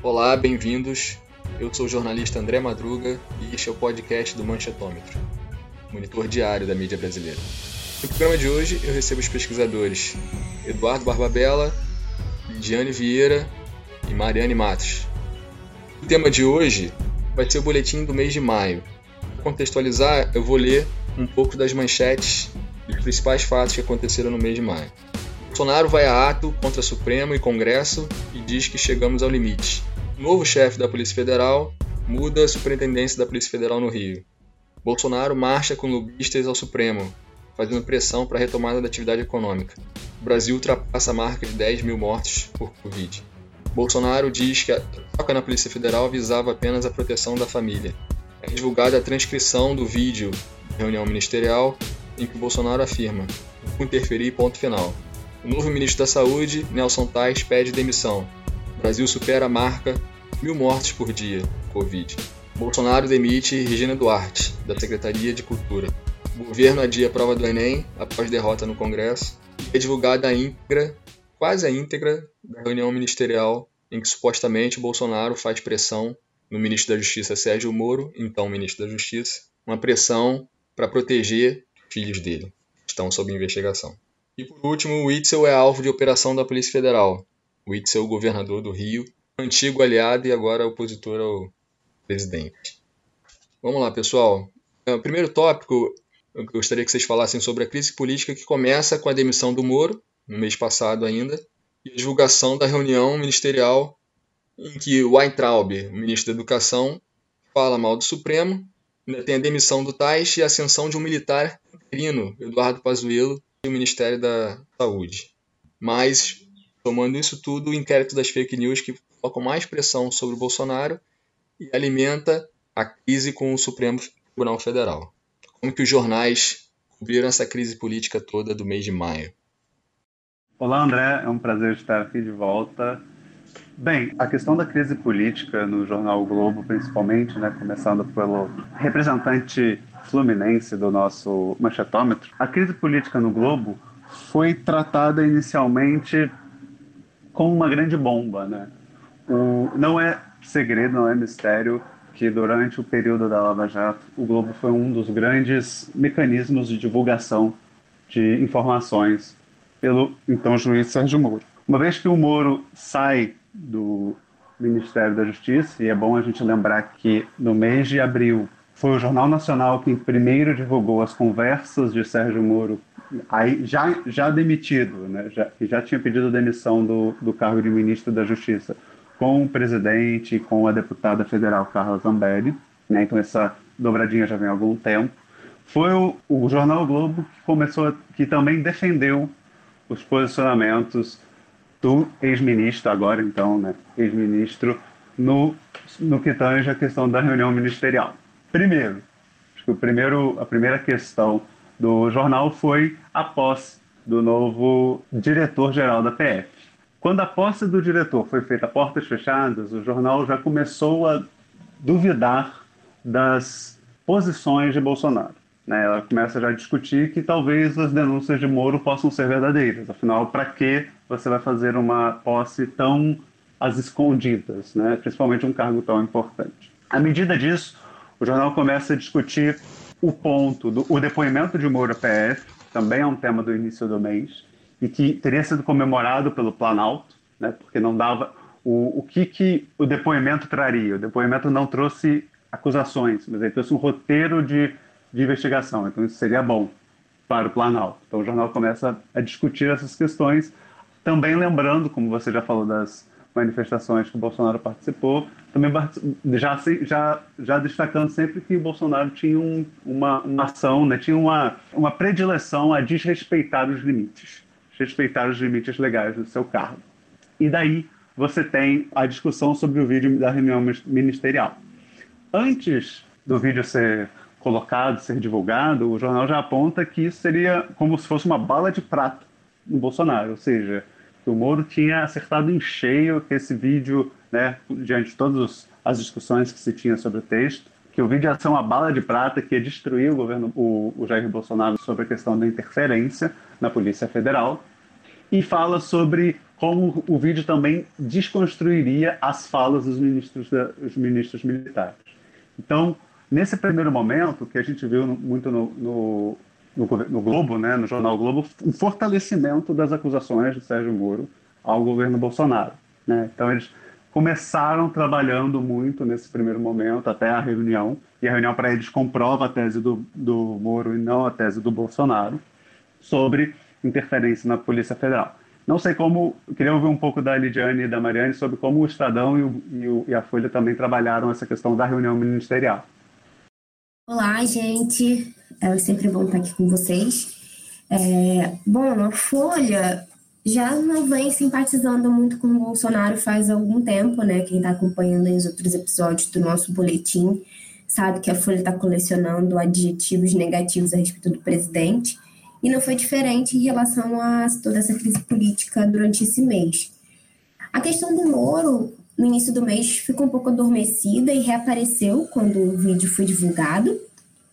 Olá, bem-vindos. Eu sou o jornalista André Madruga e este é o podcast do Manchetômetro, monitor diário da mídia brasileira. No programa de hoje eu recebo os pesquisadores Eduardo Barbabella, Lidiane Vieira e Mariane Matos. O tema de hoje vai ser o boletim do mês de maio. Para contextualizar, eu vou ler um pouco das manchetes e os principais fatos que aconteceram no mês de maio. Bolsonaro vai a ato contra Supremo e Congresso e diz que chegamos ao limite. Novo chefe da Polícia Federal muda a superintendência da Polícia Federal no Rio. Bolsonaro marcha com lobistas ao Supremo, fazendo pressão para a retomada da atividade econômica. O Brasil ultrapassa a marca de 10 mil mortes por Covid. Bolsonaro diz que a troca na Polícia Federal visava apenas a proteção da família. É divulgada a transcrição do vídeo da reunião ministerial em que Bolsonaro afirma: interferir, ponto final. O novo ministro da Saúde, Nelson Tais, pede demissão. Brasil supera a marca mil mortes por dia, Covid. Bolsonaro demite Regina Duarte, da Secretaria de Cultura. O governo adia a prova do Enem após derrota no Congresso. E é divulgada a íntegra, quase a íntegra, da reunião ministerial em que supostamente Bolsonaro faz pressão no ministro da Justiça Sérgio Moro, então ministro da Justiça, uma pressão para proteger filhos dele, que estão sob investigação. E por último, o Witzel é alvo de operação da Polícia Federal. O Witzel, governador do Rio, antigo aliado e agora opositor ao presidente. Vamos lá, pessoal. É, o primeiro tópico, eu gostaria que vocês falassem sobre a crise política que começa com a demissão do Moro, no mês passado ainda, e a divulgação da reunião ministerial em que o Weintraub, ministro da Educação, fala mal do Supremo, ainda tem a demissão do Tais e a ascensão de um militar interino, Eduardo Pazuello, o Ministério da Saúde. Mas, tomando isso tudo, o inquérito das fake news que colocam mais pressão sobre o Bolsonaro e alimenta a crise com o Supremo Tribunal Federal. Como que os jornais cobriram essa crise política toda do mês de maio? Olá, André. É um prazer estar aqui de volta. Bem, a questão da crise política no jornal o Globo, principalmente, né, começando pelo representante fluminense do nosso manchetômetro, a crise política no Globo foi tratada inicialmente como uma grande bomba, né? O, não é segredo, não é mistério que durante o período da Lava Jato, o Globo foi um dos grandes mecanismos de divulgação de informações pelo então juiz Sérgio Moro. Uma vez que o Moro sai do Ministério da Justiça, e é bom a gente lembrar que no mês de abril foi o Jornal Nacional quem primeiro divulgou as conversas de Sérgio Moro, aí já, já demitido, né, já, já tinha pedido demissão do, do cargo de ministro da Justiça, com o presidente com a deputada federal Carla Zambelli, né, então essa dobradinha já vem há algum tempo. Foi o, o jornal Globo que começou, que também defendeu os posicionamentos do ex-ministro, agora então, né, ex-ministro, no, no que tange a questão da reunião ministerial. Primeiro, acho que o primeiro, a primeira questão do jornal foi a posse do novo diretor-geral da PF. Quando a posse do diretor foi feita a portas fechadas, o jornal já começou a duvidar das posições de Bolsonaro. Né? Ela começa já a discutir que talvez as denúncias de Moro possam ser verdadeiras. Afinal, para que você vai fazer uma posse tão às escondidas, né? principalmente um cargo tão importante? À medida disso, o jornal começa a discutir o ponto do o depoimento de Moura PF, também é um tema do início do mês, e que teria sido comemorado pelo Planalto, né, porque não dava o, o que, que o depoimento traria. O depoimento não trouxe acusações, mas ele trouxe um roteiro de, de investigação, então isso seria bom para o Planalto. Então o jornal começa a discutir essas questões, também lembrando, como você já falou das manifestações que o Bolsonaro participou, também já, já, já destacando sempre que o Bolsonaro tinha um, uma, uma ação, né, tinha uma, uma predileção a desrespeitar os limites, respeitar os limites legais do seu cargo. E daí você tem a discussão sobre o vídeo da reunião ministerial. Antes do vídeo ser colocado, ser divulgado, o jornal já aponta que isso seria como se fosse uma bala de prata no Bolsonaro, ou seja, que o Moro tinha acertado em cheio que esse vídeo, né, diante de todas as discussões que se tinha sobre o texto, que o vídeo ia ser uma bala de prata que ia destruir o governo, o, o Jair Bolsonaro sobre a questão da interferência na Polícia Federal, e fala sobre como o vídeo também desconstruiria as falas dos ministros, da, dos ministros militares. Então, nesse primeiro momento, que a gente viu muito no, no, no, no Globo, né, no jornal Globo, um fortalecimento das acusações de Sérgio Moro ao governo Bolsonaro. Né? Então, eles começaram trabalhando muito nesse primeiro momento, até a reunião, e a reunião para eles comprova a tese do, do Moro e não a tese do Bolsonaro, sobre interferência na Polícia Federal. Não sei como, queria ouvir um pouco da Lidiane e da Mariane sobre como o Estadão o, e, o, e a Folha também trabalharam essa questão da reunião ministerial. Olá, gente. É sempre bom estar aqui com vocês. É, bom, a Folha já não vem simpatizando muito com o Bolsonaro faz algum tempo, né? Quem está acompanhando os outros episódios do nosso boletim sabe que a Folha está colecionando adjetivos negativos a respeito do presidente. E não foi diferente em relação a toda essa crise política durante esse mês. A questão do Moro, no início do mês, ficou um pouco adormecida e reapareceu quando o vídeo foi divulgado.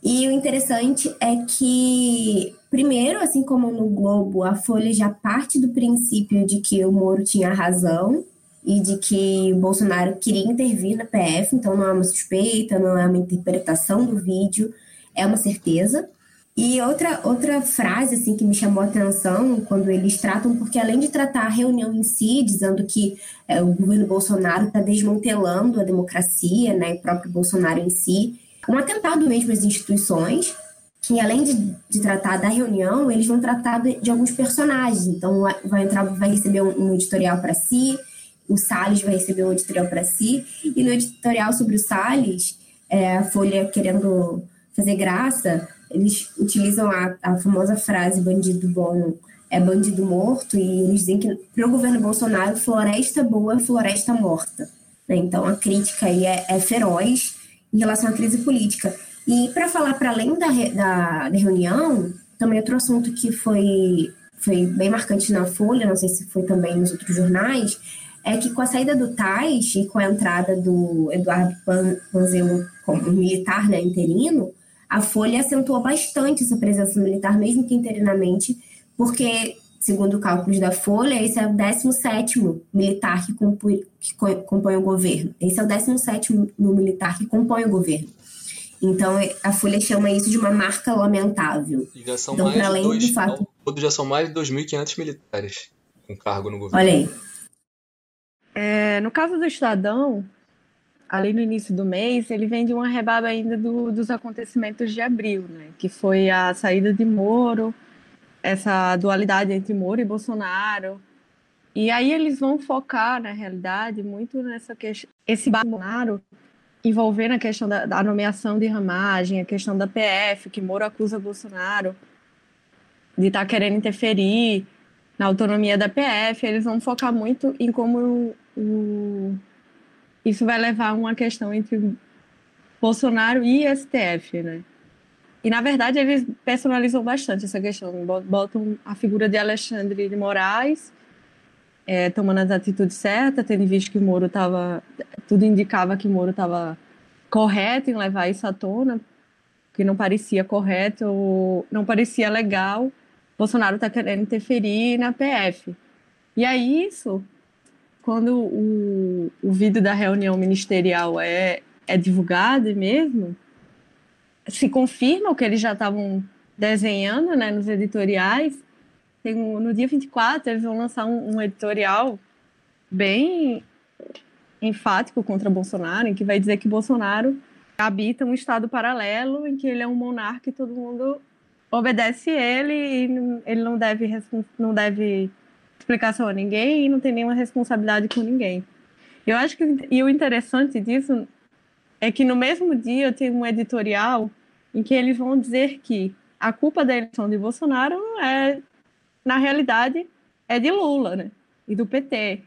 E o interessante é que, primeiro, assim como no Globo, a Folha já parte do princípio de que o Moro tinha razão e de que o Bolsonaro queria intervir na PF, então não é uma suspeita, não é uma interpretação do vídeo, é uma certeza. E outra, outra frase assim que me chamou a atenção quando eles tratam, porque além de tratar a reunião em si, dizendo que é, o governo Bolsonaro está desmantelando a democracia, né, o próprio Bolsonaro em si, um atentado mesmo às instituições, que além de, de tratar da reunião, eles vão tratar de, de alguns personagens. Então, vai entrar, vai receber um, um editorial para si, o Salles vai receber um editorial para si, e no editorial sobre o Salles, é, a Folha querendo fazer graça, eles utilizam a, a famosa frase bandido bom é bandido morto, e eles dizem que para o governo Bolsonaro, floresta boa é floresta morta. Né? Então, a crítica aí é, é feroz em relação à crise política. E para falar para além da, da, da, reunião, também outro assunto que foi, foi bem marcante na Folha, não sei se foi também nos outros jornais, é que com a saída do Tais e com a entrada do Eduardo Panzelo como militar né, interino, a Folha acentuou bastante essa presença militar, mesmo que interinamente, porque, segundo cálculos da Folha, esse é o 17 militar que compõe, que compõe o governo. Esse é o 17 militar que compõe o governo. Então, a Folha chama isso de uma marca lamentável. E já são então, mais além dois, do fato... Todos já são mais de 2.500 militares com cargo no governo. Olha aí. É, no caso do Estadão, ali no início do mês, ele vem de uma rebaba ainda do, dos acontecimentos de abril, né? Que foi a saída de Moro, essa dualidade entre Moro e Bolsonaro. E aí eles vão focar, na realidade, muito nessa questão, esse Bolsonaro envolvendo a questão da, da, nomeação de ramagem, a questão da PF, que Moro acusa Bolsonaro de estar tá querendo interferir na autonomia da PF. Eles vão focar muito em como o, o isso vai levar a uma questão entre Bolsonaro e STF, né? E, na verdade, eles personalizam bastante essa questão. Botam a figura de Alexandre de Moraes é, tomando as atitudes certas, tendo visto que o Moro estava... Tudo indicava que o Moro estava correto em levar isso à tona, que não parecia correto, não parecia legal. Bolsonaro está querendo interferir na PF. E aí isso quando o, o vídeo da reunião ministerial é, é divulgado mesmo, se confirma o que eles já estavam desenhando né, nos editoriais. Tem um, no dia 24, eles vão lançar um, um editorial bem enfático contra Bolsonaro, em que vai dizer que Bolsonaro habita um estado paralelo em que ele é um monarca e todo mundo obedece ele e ele não deve não deve explicação a ninguém e não tem nenhuma responsabilidade com ninguém. Eu acho que e o interessante disso é que no mesmo dia eu tenho um editorial em que eles vão dizer que a culpa da eleição de Bolsonaro é, na realidade, é de Lula, né? E do PT.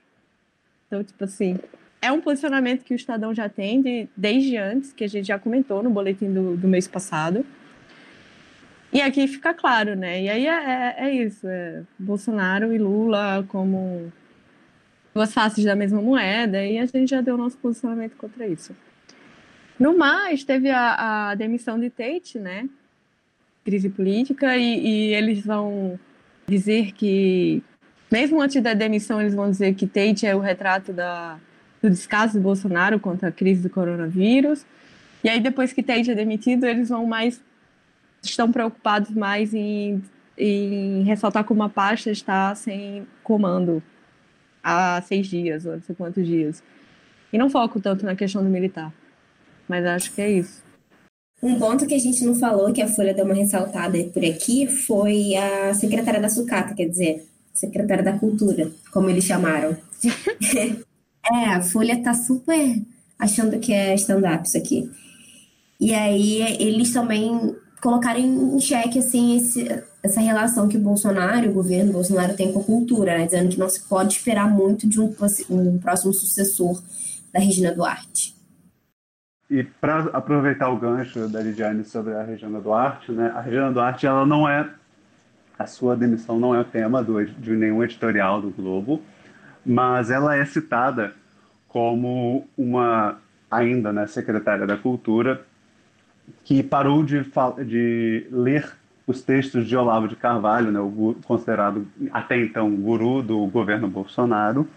Então, tipo assim, é um posicionamento que o Estadão já tem de, desde antes, que a gente já comentou no boletim do, do mês passado. E aqui fica claro, né? E aí é, é, é isso: é Bolsonaro e Lula como duas faces da mesma moeda, e a gente já deu nosso posicionamento contra isso. No mais, teve a, a demissão de Tate, né? Crise política, e, e eles vão dizer que mesmo antes da demissão, eles vão dizer que Tate é o retrato da, do descaso do Bolsonaro contra a crise do coronavírus. E aí, depois que Tate é demitido, eles vão mais. Estão preocupados mais em, em ressaltar como a pasta está sem comando há seis dias, ou não sei quantos dias. E não foco tanto na questão do militar. Mas acho que é isso. Um ponto que a gente não falou, que a Folha deu uma ressaltada por aqui, foi a secretária da sucata, quer dizer, secretária da cultura, como eles chamaram. é, a Folha tá super achando que é stand-up isso aqui. E aí eles também colocaram em xeque assim, esse, essa relação que o Bolsonaro, o governo Bolsonaro tem com a cultura, né? dizendo que não se pode esperar muito de um, um próximo sucessor da Regina Duarte. E para aproveitar o gancho da Lidiane sobre a Regina Duarte, né, a Regina Duarte ela não é a sua demissão não é tema do, de nenhum editorial do Globo, mas ela é citada como uma ainda né, secretária da Cultura que parou de, de ler os textos de Olavo de Carvalho, né, o considerado até então guru do governo Bolsonaro,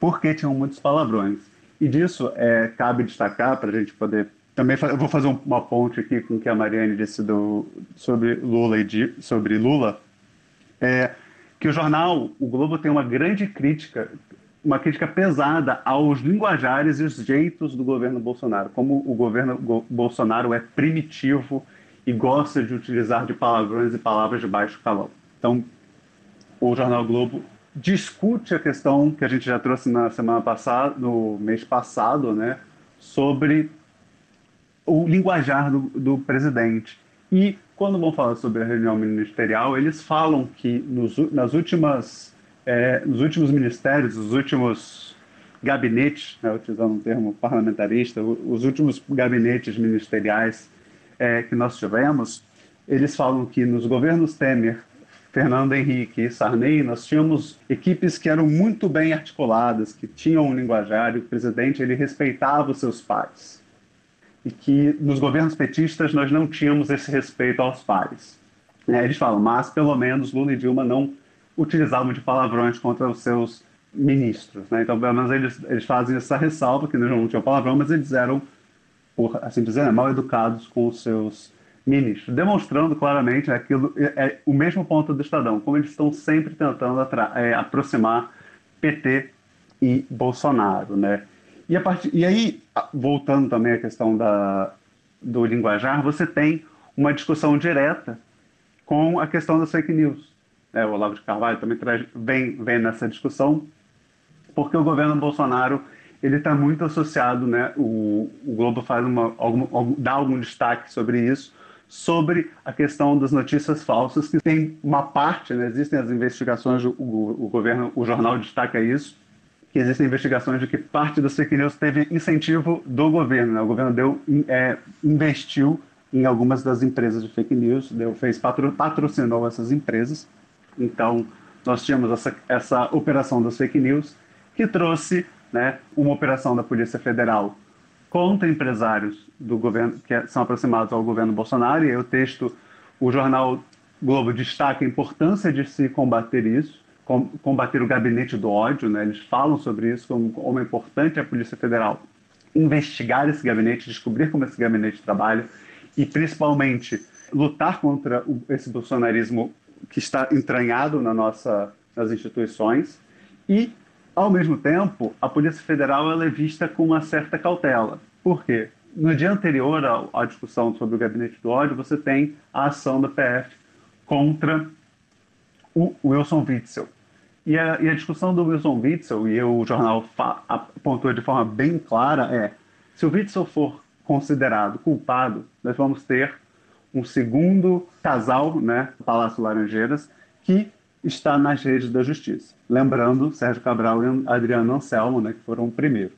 porque tinham muitos palavrões. E disso é, cabe destacar para a gente poder também eu vou fazer uma ponte aqui com o que a Mariane disse do, sobre Lula e sobre Lula, é, que o jornal, o Globo tem uma grande crítica, uma crítica pesada aos linguajares e os jeitos do governo Bolsonaro, como o governo Bolsonaro é primitivo e gosta de utilizar de palavrões e palavras de baixo calão. Então, o jornal Globo discute a questão que a gente já trouxe na semana passada, no mês passado, né, sobre o linguajar do, do presidente. E quando vão falar sobre a reunião ministerial, eles falam que nos, nas últimas, é, nos últimos ministérios, os últimos gabinetes, né, utilizando um termo parlamentarista, os últimos gabinetes ministeriais é, que nós tivemos, eles falam que nos governos Temer Fernando Henrique e Sarney, nós tínhamos equipes que eram muito bem articuladas, que tinham um linguajar, e o presidente ele respeitava os seus pares. E que nos governos petistas nós não tínhamos esse respeito aos pares. É, eles falam, mas pelo menos Lula e Dilma não utilizavam de palavrões contra os seus ministros. Né? Então, pelo menos eles, eles fazem essa ressalva, que não tinham palavrão, mas eles eram, por assim dizer, né, mal educados com os seus ministro, demonstrando claramente aquilo, é, é, o mesmo ponto do Estadão, como eles estão sempre tentando é, aproximar PT e Bolsonaro, né? E, a part... e aí, voltando também à questão da, do linguajar, você tem uma discussão direta com a questão das fake news. É, o Olavo de Carvalho também traz, vem, vem nessa discussão, porque o governo Bolsonaro ele está muito associado, né? O, o Globo faz uma, algum, dá algum destaque sobre isso, sobre a questão das notícias falsas, que tem uma parte, né, existem as investigações, o, o, governo, o jornal destaca isso, que existem investigações de que parte das fake news teve incentivo do governo, né? o governo deu, é, investiu em algumas das empresas de fake news, deu, fez patro, patrocinou essas empresas, então nós tínhamos essa, essa operação das fake news que trouxe né, uma operação da Polícia Federal contra empresários do governo que são aproximados ao governo Bolsonaro. E aí o texto, o jornal Globo destaca a importância de se combater isso, combater o gabinete do ódio. Né? Eles falam sobre isso como, como é importante a Polícia Federal investigar esse gabinete, descobrir como esse gabinete trabalha e principalmente lutar contra o, esse bolsonarismo que está entranhado na nossa, nas instituições e ao mesmo tempo, a Polícia Federal é vista com uma certa cautela. Por quê? No dia anterior à, discussão sobre o gabinete do ódio, você tem a ação da PF contra o Wilson Witzel. E a, e a discussão do Wilson Witzel, e o jornal apontou de forma bem clara, é: se o Witzel for considerado culpado, nós vamos ter um segundo casal, né, Palácio Laranjeiras, que está nas redes da justiça. Lembrando, Sérgio Cabral e Adriano Anselmo, né, que foram o primeiro.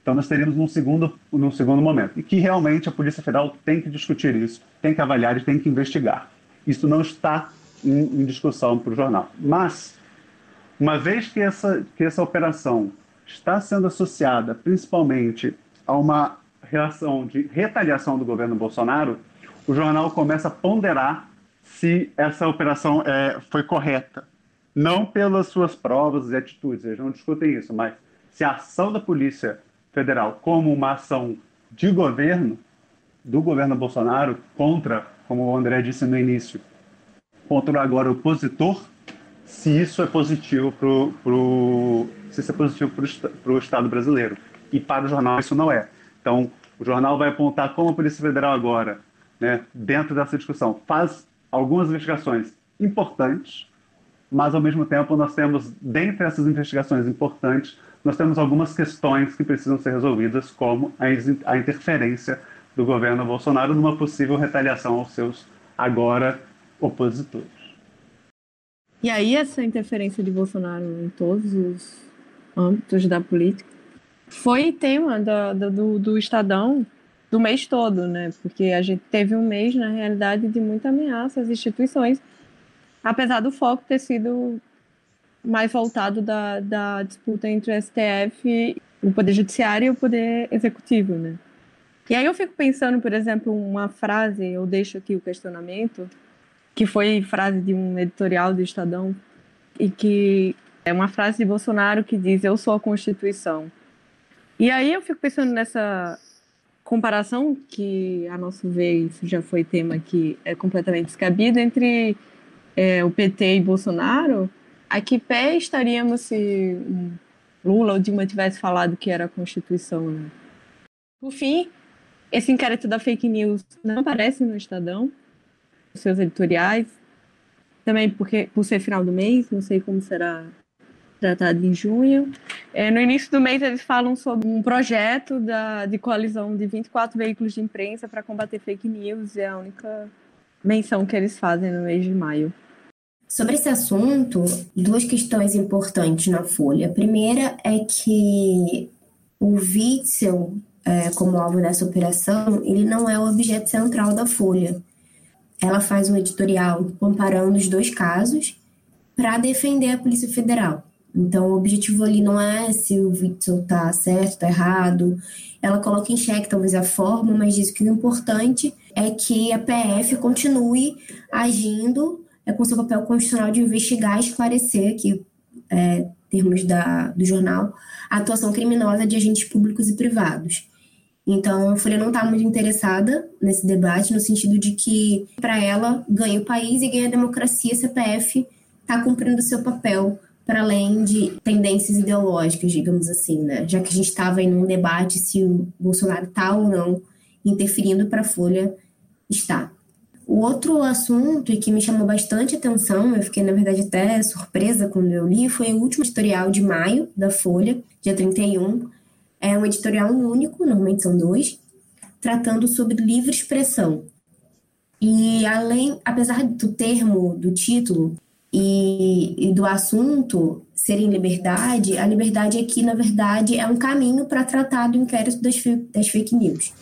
Então nós teríamos num segundo, num segundo momento. E que realmente a Polícia Federal tem que discutir isso, tem que avaliar e tem que investigar. Isso não está em, em discussão para o jornal. Mas, uma vez que essa, que essa operação está sendo associada principalmente a uma reação de retaliação do governo Bolsonaro, o jornal começa a ponderar se essa operação é, foi correta. não pelas suas provas e atitudes, eles não discutem isso, mas se a ação da Polícia Federal como uma ação de governo, do governo Bolsonaro, contra, como o André disse no início, contra agora o opositor, se isso é positivo pro, se isso é positivo para o Estado brasileiro. E para o jornal isso não é. Então, o jornal vai apontar como a Polícia Federal agora, né, dentro dessa discussão, faz algumas investigações importantes, mas ao mesmo tempo nós temos, dentre essas investigações importantes, nós temos algumas questões que precisam ser resolvidas, como a, a interferência do governo Bolsonaro numa possível retaliação aos seus agora opositores. E aí essa interferência de Bolsonaro em todos os âmbitos da política foi tema do, do, do Estadão do mês todo, né? Porque a gente teve um mês, na realidade, de muita ameaça às instituições, apesar do foco ter sido mais voltado da, da disputa entre o STF, o Poder Judiciário e o Poder Executivo, né? E aí eu fico pensando, por exemplo, uma frase, eu deixo aqui o questionamento, que foi frase de um editorial do Estadão, e que é uma frase de Bolsonaro que diz: Eu sou a Constituição. E aí eu fico pensando nessa comparação, que a nosso ver isso já foi tema que é completamente descabido, entre é, o PT e Bolsonaro, a que pé estaríamos se Lula ou Dilma tivesse falado que era a Constituição? Né? Por fim, esse inquérito da fake news não aparece no Estadão, nos seus editoriais, também porque por ser final do mês, não sei como será tratado em junho. É, no início do mês, eles falam sobre um projeto da, de coalizão de 24 veículos de imprensa para combater fake news, é a única menção que eles fazem no mês de maio. Sobre esse assunto, duas questões importantes na Folha. A primeira é que o Witzel, é, como alvo dessa operação, ele não é o objeto central da Folha. Ela faz um editorial comparando os dois casos para defender a Polícia Federal. Então, o objetivo ali não é se o Witzel está certo, está errado. Ela coloca em xeque talvez a forma, mas diz que o importante é que a PF continue agindo é com seu papel constitucional de investigar e esclarecer, aqui, é, termos da, do jornal, a atuação criminosa de agentes públicos e privados. Então, a Folha não está muito interessada nesse debate, no sentido de que, para ela, ganha o país e ganha a democracia, a CPF está cumprindo seu papel para além de tendências ideológicas, digamos assim, né? Já que a gente estava em um debate se o Bolsonaro está ou não interferindo para a Folha, está. O outro assunto que me chamou bastante atenção, eu fiquei, na verdade, até surpresa quando eu li, foi o último editorial de maio da Folha, dia 31. É um editorial único, normalmente são dois, tratando sobre livre expressão. E além, apesar do termo, do título, e, e do assunto serem liberdade, a liberdade aqui, na verdade, é um caminho para tratar do inquérito das, das fake news.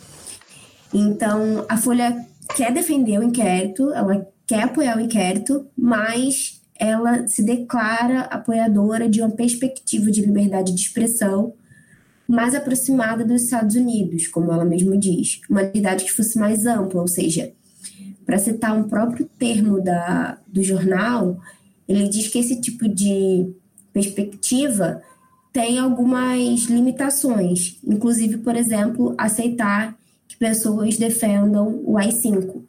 Então, a Folha quer defender o inquérito, ela quer apoiar o inquérito, mas ela se declara apoiadora de uma perspectiva de liberdade de expressão mais aproximada dos Estados Unidos, como ela mesma diz, uma liberdade que fosse mais ampla, ou seja, para citar um próprio termo da, do jornal, ele diz que esse tipo de perspectiva tem algumas limitações, inclusive, por exemplo, aceitar que pessoas defendam o AI-5.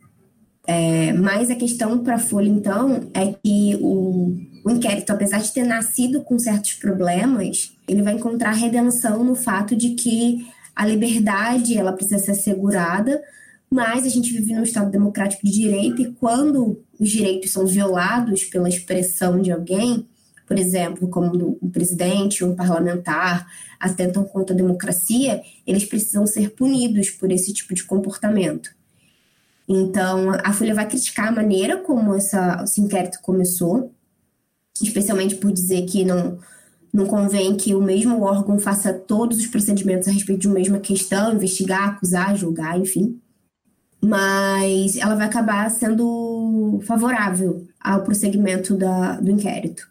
É, mas a questão para a Folha, então, é que o, o inquérito, apesar de ter nascido com certos problemas, ele vai encontrar redenção no fato de que a liberdade ela precisa ser assegurada, mas a gente vive num Estado democrático de direito e quando os direitos são violados pela expressão de alguém, por exemplo, como um presidente, um parlamentar, atentam contra a democracia, eles precisam ser punidos por esse tipo de comportamento. Então, a Folha vai criticar a maneira como essa, esse inquérito começou, especialmente por dizer que não, não convém que o mesmo órgão faça todos os procedimentos a respeito de uma mesma questão, investigar, acusar, julgar, enfim mas ela vai acabar sendo favorável ao prosseguimento da, do inquérito.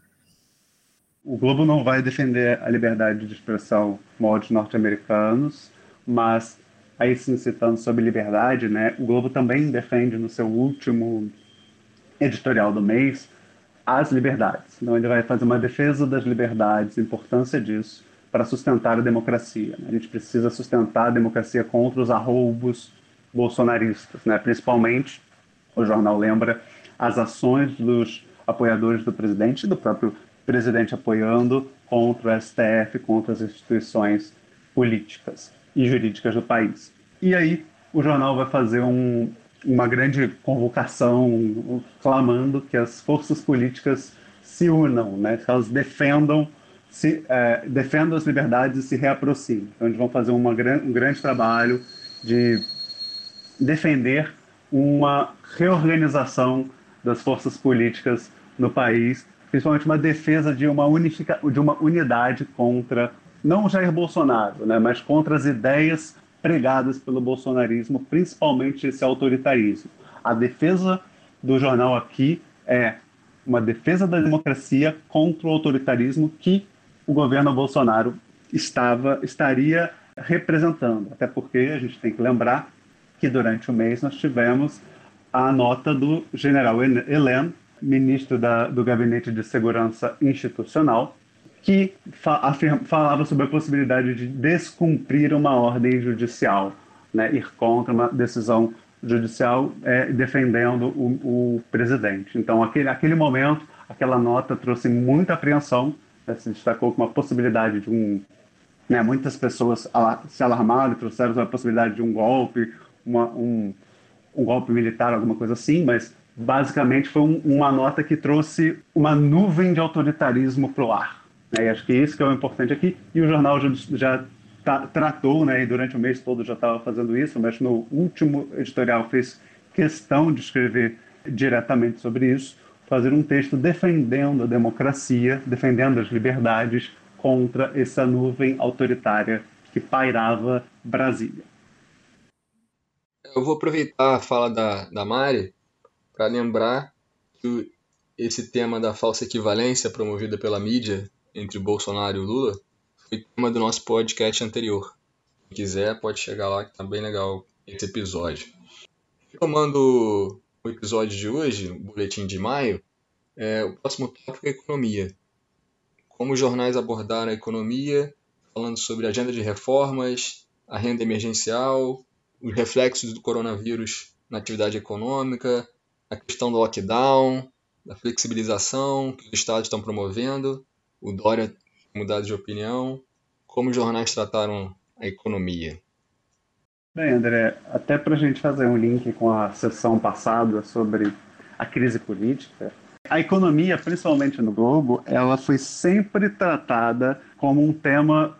O Globo não vai defender a liberdade de expressão moldes norte-americanos, mas aí sim citando sobre liberdade, né, o Globo também defende no seu último editorial do mês às liberdades. Então, ele vai fazer uma defesa das liberdades, a importância disso para sustentar a democracia. Né? A gente precisa sustentar a democracia contra os arroubos bolsonaristas, né? principalmente, o jornal lembra, as ações dos apoiadores do presidente do próprio presidente apoiando contra o STF, contra as instituições políticas e jurídicas do país. E aí o jornal vai fazer um, uma grande convocação clamando que as forças políticas se unam, né? que elas defendam se é, defendam as liberdades e se reaproximem. Então eles vão fazer uma, um grande trabalho de defender uma reorganização das forças políticas no país, principalmente uma defesa de uma, unifica, de uma unidade contra, não Jair Bolsonaro, né, mas contra as ideias pregadas pelo bolsonarismo, principalmente esse autoritarismo. A defesa do jornal aqui é uma defesa da democracia contra o autoritarismo que o governo Bolsonaro estava estaria representando. Até porque a gente tem que lembrar que durante o mês nós tivemos a nota do general Heleno, ministro da, do Gabinete de Segurança Institucional, que fa afirma, falava sobre a possibilidade de descumprir uma ordem judicial, né, ir contra uma decisão judicial é, defendendo o, o, presidente. Então, aquele, aquele momento, aquela nota trouxe muita apreensão, né, se destacou como uma possibilidade de um. Né, muitas pessoas se alarmaram e trouxeram a possibilidade de um golpe, uma, um, um golpe militar, alguma coisa assim, mas basicamente foi um, uma nota que trouxe uma nuvem de autoritarismo para o ar. Né? E acho que isso que é o importante aqui. E o jornal já, já tá, tratou, né, e durante o mês todo já estava fazendo isso, mas no último editorial fez questão de escrever diretamente sobre isso, fazer um texto defendendo a democracia, defendendo as liberdades contra essa nuvem autoritária que pairava Brasília. Eu vou aproveitar a fala da, da Mari para lembrar que esse tema da falsa equivalência promovida pela mídia entre Bolsonaro e Lula foi tema do nosso podcast anterior. Quem quiser pode chegar lá que tá bem legal esse episódio. Tomando o episódio de hoje, o boletim de maio, é, o próximo tópico é economia. Como os jornais abordaram a economia, falando sobre agenda de reformas, a renda emergencial, os reflexos do coronavírus na atividade econômica, a questão do lockdown, da flexibilização que os estados estão promovendo, o Dória mudado de opinião, como os jornais trataram a economia. Bem, André, até para a gente fazer um link com a sessão passada sobre a crise política, a economia, principalmente no Globo, ela foi sempre tratada como um tema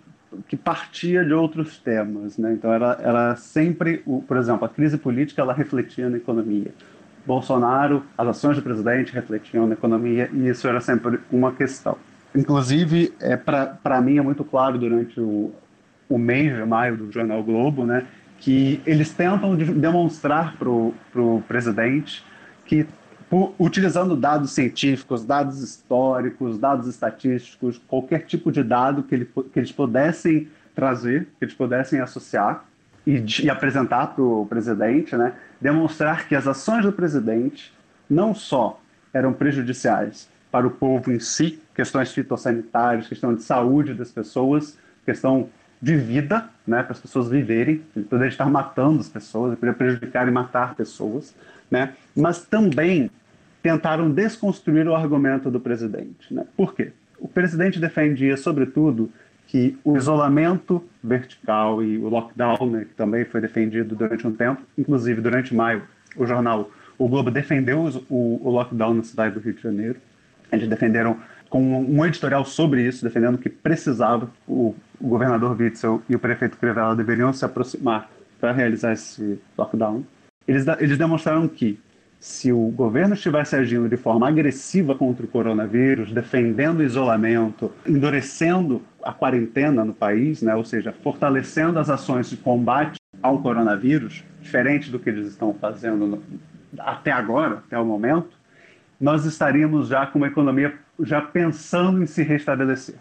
que partia de outros temas, né? Então era, era sempre, o, por exemplo, a crise política ela refletia na economia. Bolsonaro, as ações do presidente refletiam na economia e isso era sempre uma questão. Inclusive, é, para mim é muito claro durante o, o mês de maio do jornal Globo, né, que eles tentam de, demonstrar para o presidente que utilizando dados científicos, dados históricos, dados estatísticos, qualquer tipo de dado que, ele, que eles pudessem trazer, que eles pudessem associar e, e apresentar para o presidente, né, demonstrar que as ações do presidente não só eram prejudiciais para o povo em si, questões fitossanitárias, questão de saúde das pessoas, questão de vida, né, para as pessoas viverem, ele poderia estar matando as pessoas, ele poderia prejudicar e matar pessoas, né, mas também tentaram desconstruir o argumento do presidente. Né? Por quê? O presidente defendia, sobretudo, que o isolamento vertical e o lockdown, né, que também foi defendido durante um tempo, inclusive durante maio, o jornal O Globo defendeu o, o lockdown na cidade do Rio de Janeiro. Eles defenderam com um editorial sobre isso, defendendo que precisava, o, o governador Witzel e o prefeito Crivella deveriam se aproximar para realizar esse lockdown. Eles, eles demonstraram que se o governo estivesse agindo de forma agressiva contra o coronavírus, defendendo o isolamento, endurecendo a quarentena no país, né, ou seja, fortalecendo as ações de combate ao coronavírus, diferente do que eles estão fazendo no, até agora, até o momento, nós estaríamos já com uma economia já pensando em se restabelecer.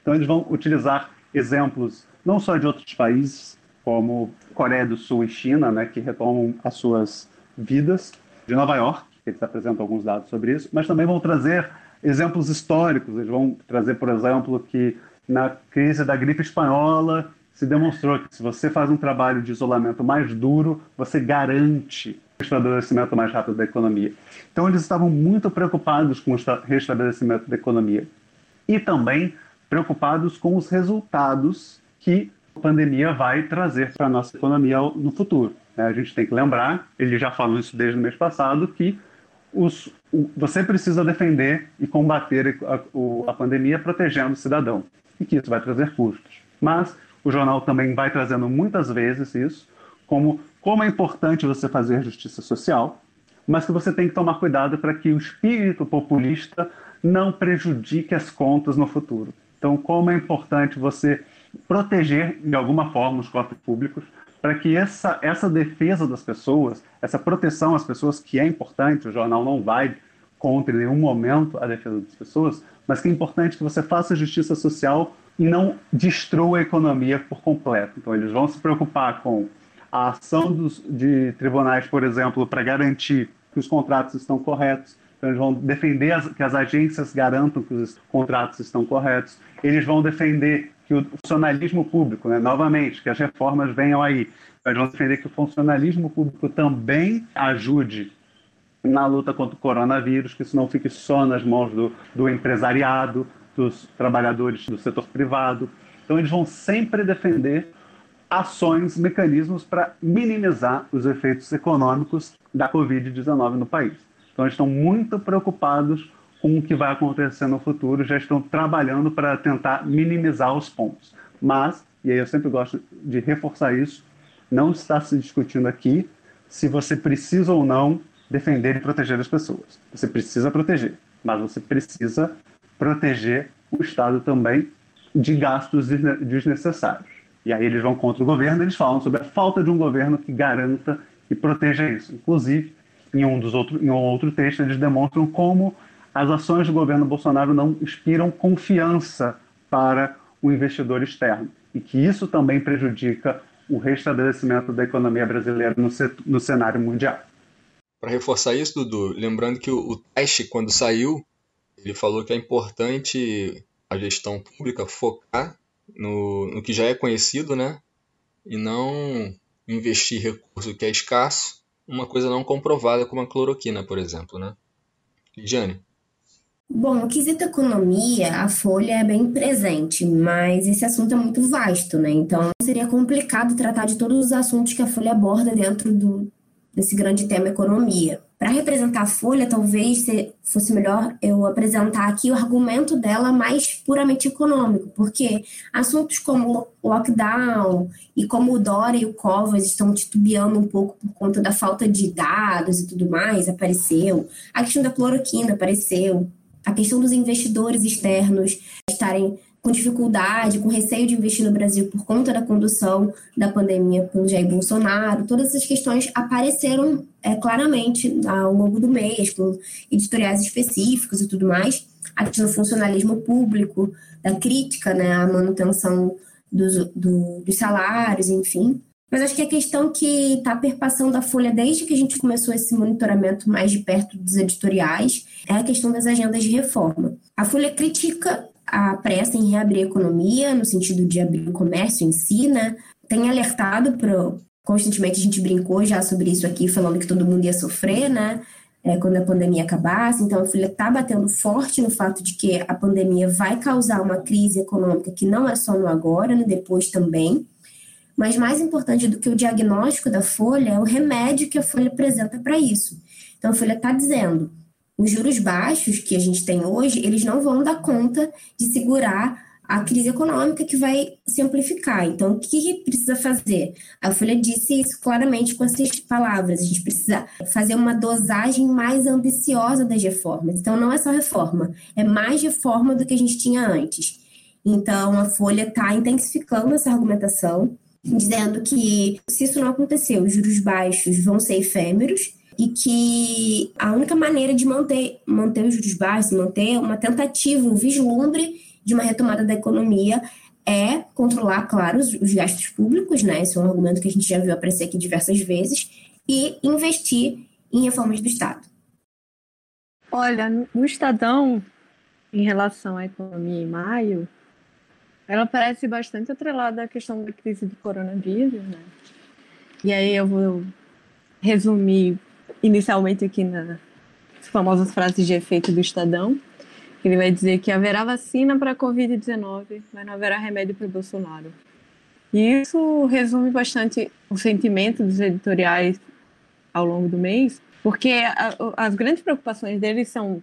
Então eles vão utilizar exemplos não só de outros países, como Coreia do Sul e China, né, que retomam as suas vidas, de Nova York, eles apresentam alguns dados sobre isso, mas também vão trazer exemplos históricos. Eles vão trazer, por exemplo, que na crise da gripe espanhola se demonstrou que se você faz um trabalho de isolamento mais duro, você garante o restabelecimento mais rápido da economia. Então, eles estavam muito preocupados com o restabelecimento da economia e também preocupados com os resultados que a pandemia vai trazer para a nossa economia no futuro. Né? A gente tem que lembrar, eles já falam isso desde o mês passado, que os, o, você precisa defender e combater a, a, a pandemia protegendo o cidadão, e que isso vai trazer custos. Mas o jornal também vai trazendo muitas vezes isso, como como é importante você fazer justiça social, mas que você tem que tomar cuidado para que o espírito populista não prejudique as contas no futuro. Então, como é importante você proteger de alguma forma os corpos públicos para que essa, essa defesa das pessoas, essa proteção às pessoas, que é importante, o jornal não vai contra em nenhum momento a defesa das pessoas, mas que é importante que você faça justiça social e não destrua a economia por completo. Então, eles vão se preocupar com a ação dos, de tribunais, por exemplo, para garantir que os contratos estão corretos. Então, eles vão defender as, que as agências garantam que os contratos estão corretos. Eles vão defender que o funcionalismo público, né, novamente, que as reformas venham aí. Eles vão defender que o funcionalismo público também ajude na luta contra o coronavírus, que isso não fique só nas mãos do, do empresariado, dos trabalhadores do setor privado. Então, eles vão sempre defender ações, mecanismos para minimizar os efeitos econômicos da Covid-19 no país. Então, eles estão muito preocupados com o que vai acontecer no futuro, já estão trabalhando para tentar minimizar os pontos. Mas, e aí eu sempre gosto de reforçar isso, não está se discutindo aqui se você precisa ou não defender e proteger as pessoas. Você precisa proteger, mas você precisa proteger o Estado também de gastos desnecessários. E aí eles vão contra o governo, eles falam sobre a falta de um governo que garanta e proteja isso. Inclusive, em um, dos outro, em um outro texto, eles demonstram como as ações do governo Bolsonaro não inspiram confiança para o investidor externo e que isso também prejudica o restabelecimento da economia brasileira no, no cenário mundial. Para reforçar isso, Dudu, lembrando que o, o quando saiu, ele falou que é importante a gestão pública focar no, no que já é conhecido, né? E não investir recurso que é escasso, uma coisa não comprovada como a cloroquina, por exemplo, né? Lidiane? Bom, no quesito economia, a Folha é bem presente, mas esse assunto é muito vasto, né? Então seria complicado tratar de todos os assuntos que a Folha aborda dentro do, desse grande tema economia. Para representar a Folha, talvez fosse melhor eu apresentar aqui o argumento dela mais puramente econômico, porque assuntos como lockdown e como o Dória e o Covas estão titubeando um pouco por conta da falta de dados e tudo mais, apareceu. A questão da cloroquina apareceu. A questão dos investidores externos estarem com dificuldade, com receio de investir no Brasil por conta da condução da pandemia pelo Jair Bolsonaro, todas essas questões apareceram é, claramente ao longo do mês, com editoriais específicos e tudo mais. A questão do funcionalismo público, da crítica né, à manutenção dos, do, dos salários, enfim. Mas acho que a questão que está perpassando a Folha desde que a gente começou esse monitoramento mais de perto dos editoriais é a questão das agendas de reforma. A Folha critica a pressa em reabrir a economia, no sentido de abrir o comércio em si, né? Tem alertado para. Constantemente a gente brincou já sobre isso aqui, falando que todo mundo ia sofrer, né? É, quando a pandemia acabasse. Então, a Folha está batendo forte no fato de que a pandemia vai causar uma crise econômica que não é só no agora, no depois também. Mas mais importante do que o diagnóstico da Folha é o remédio que a Folha apresenta para isso. Então, a Folha está dizendo: os juros baixos que a gente tem hoje, eles não vão dar conta de segurar a crise econômica que vai se amplificar. Então, o que precisa fazer? A Folha disse isso claramente com essas palavras. A gente precisa fazer uma dosagem mais ambiciosa das reformas. Então, não é só reforma, é mais reforma do que a gente tinha antes. Então, a Folha está intensificando essa argumentação, dizendo que se isso não acontecer, os juros baixos vão ser efêmeros e que a única maneira de manter, manter os juros baixos, manter uma tentativa, um vislumbre de uma retomada da economia é controlar, claro, os, os gastos públicos, né? Esse é um argumento que a gente já viu aparecer aqui diversas vezes, e investir em reformas do Estado. Olha, no Estadão, em relação à economia em maio, ela parece bastante atrelada à questão da crise do coronavírus, né? E aí eu vou resumir inicialmente aqui nas famosas frases de efeito do Estadão. Ele vai dizer que haverá vacina para a Covid-19, mas não haverá remédio para o Bolsonaro. E isso resume bastante o sentimento dos editoriais ao longo do mês, porque a, as grandes preocupações deles são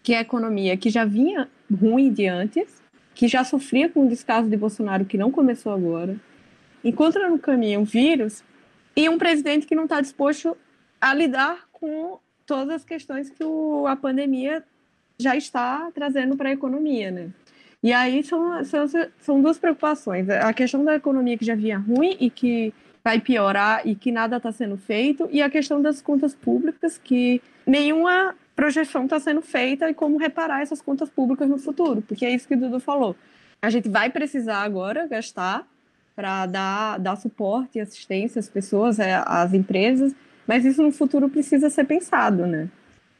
que a economia, que já vinha ruim de antes, que já sofria com o descaso de Bolsonaro, que não começou agora, encontra no caminho um vírus e um presidente que não está disposto a lidar com todas as questões que o, a pandemia já está trazendo para a economia, né? E aí são, são, são duas preocupações. A questão da economia que já vinha ruim e que vai piorar e que nada está sendo feito, e a questão das contas públicas, que nenhuma projeção está sendo feita e como reparar essas contas públicas no futuro, porque é isso que o Dudu falou. A gente vai precisar agora gastar para dar, dar suporte e assistência às pessoas, é, às empresas, mas isso no futuro precisa ser pensado, né?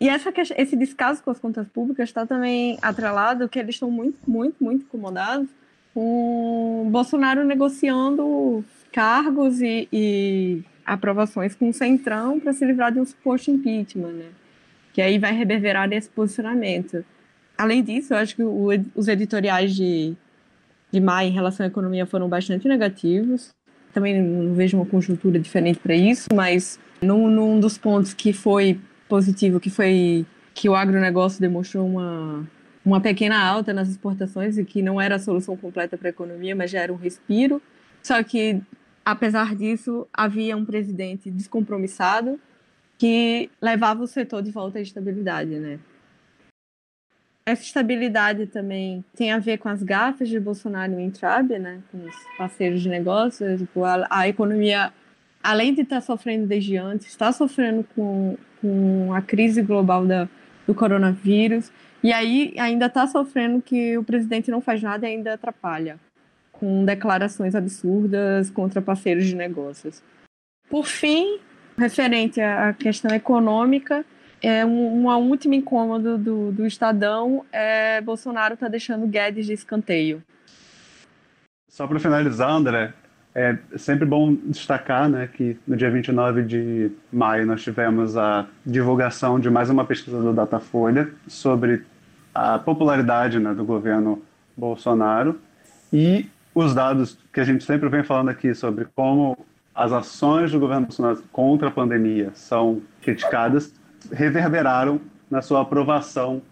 E essa, esse descaso com as contas públicas está também atrelado que eles estão muito, muito, muito incomodados com Bolsonaro negociando cargos e, e aprovações com o Centrão para se livrar de um suposto impeachment, né? Que aí vai reverberar nesse posicionamento. Além disso, eu acho que o, os editoriais de, de maio em relação à economia foram bastante negativos. Também não vejo uma conjuntura diferente para isso, mas num, num dos pontos que foi positivo, que foi que o agronegócio demonstrou uma, uma pequena alta nas exportações e que não era a solução completa para a economia, mas já era um respiro. Só que, apesar disso, havia um presidente descompromissado que levava o setor de volta à estabilidade, né? Essa estabilidade também tem a ver com as gafas de Bolsonaro em Intrab, né? Com os parceiros de negócios, tipo, a, a economia além de estar tá sofrendo desde antes, está sofrendo com, com a crise global da, do coronavírus, e aí ainda está sofrendo que o presidente não faz nada e ainda atrapalha, com declarações absurdas contra parceiros de negócios. Por fim, referente à questão econômica, é um, último incômodo do, do Estadão é Bolsonaro está deixando Guedes de escanteio. Só para finalizar, André, é sempre bom destacar né, que no dia 29 de maio nós tivemos a divulgação de mais uma pesquisa do Datafolha sobre a popularidade né, do governo Bolsonaro e os dados que a gente sempre vem falando aqui sobre como as ações do governo Bolsonaro contra a pandemia são criticadas, reverberaram na sua aprovação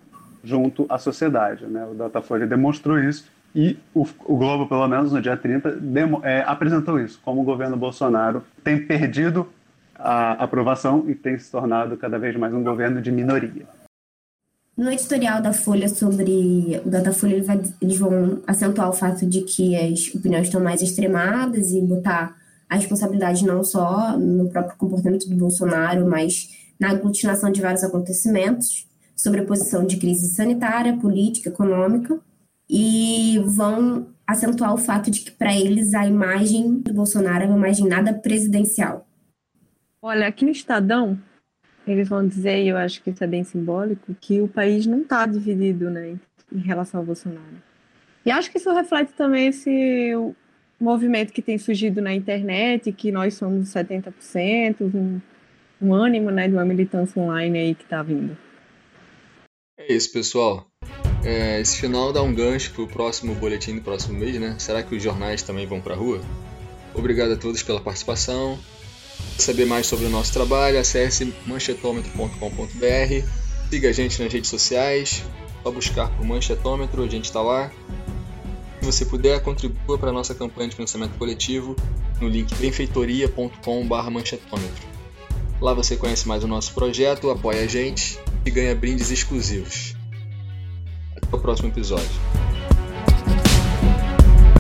junto à sociedade. Né? O Datafolha demonstrou isso e o, o, Globo, pelo menos no dia 30, demo, é, apresentou isso, como o governo Bolsonaro tem perdido a aprovação e tem se tornado cada vez mais um governo de minoria. No editorial da Folha sobre o Datafolha, eles vão acentuar o fato de que as opiniões estão mais extremadas e botar a responsabilidade não só no próprio comportamento do Bolsonaro, mas na aglutinação de vários acontecimentos, sobre a posição de crise sanitária, política, econômica, e vão acentuar o fato de que, para eles, a imagem do Bolsonaro é uma imagem nada presidencial. Olha, aqui no Estadão, eles vão dizer, e eu acho que isso é bem simbólico, que o país não está dividido né, em relação ao Bolsonaro. E acho que isso reflete também esse movimento que tem surgido na internet, que nós somos 70%, um, um ânimo né, de uma militância online aí que está vindo. É isso, pessoal. É, esse final dá um gancho para o próximo boletim do próximo mês, né? Será que os jornais também vão para a rua? Obrigado a todos pela participação. Para saber mais sobre o nosso trabalho, acesse manchetômetro.com.br. Siga a gente nas redes sociais. Só buscar por Manchetômetro, a gente está lá. Se você puder, contribua para a nossa campanha de financiamento coletivo no link benfeitoria.com.br manchetômetro. Lá você conhece mais o nosso projeto, apoia a gente e ganha brindes exclusivos. Até o próximo episódio.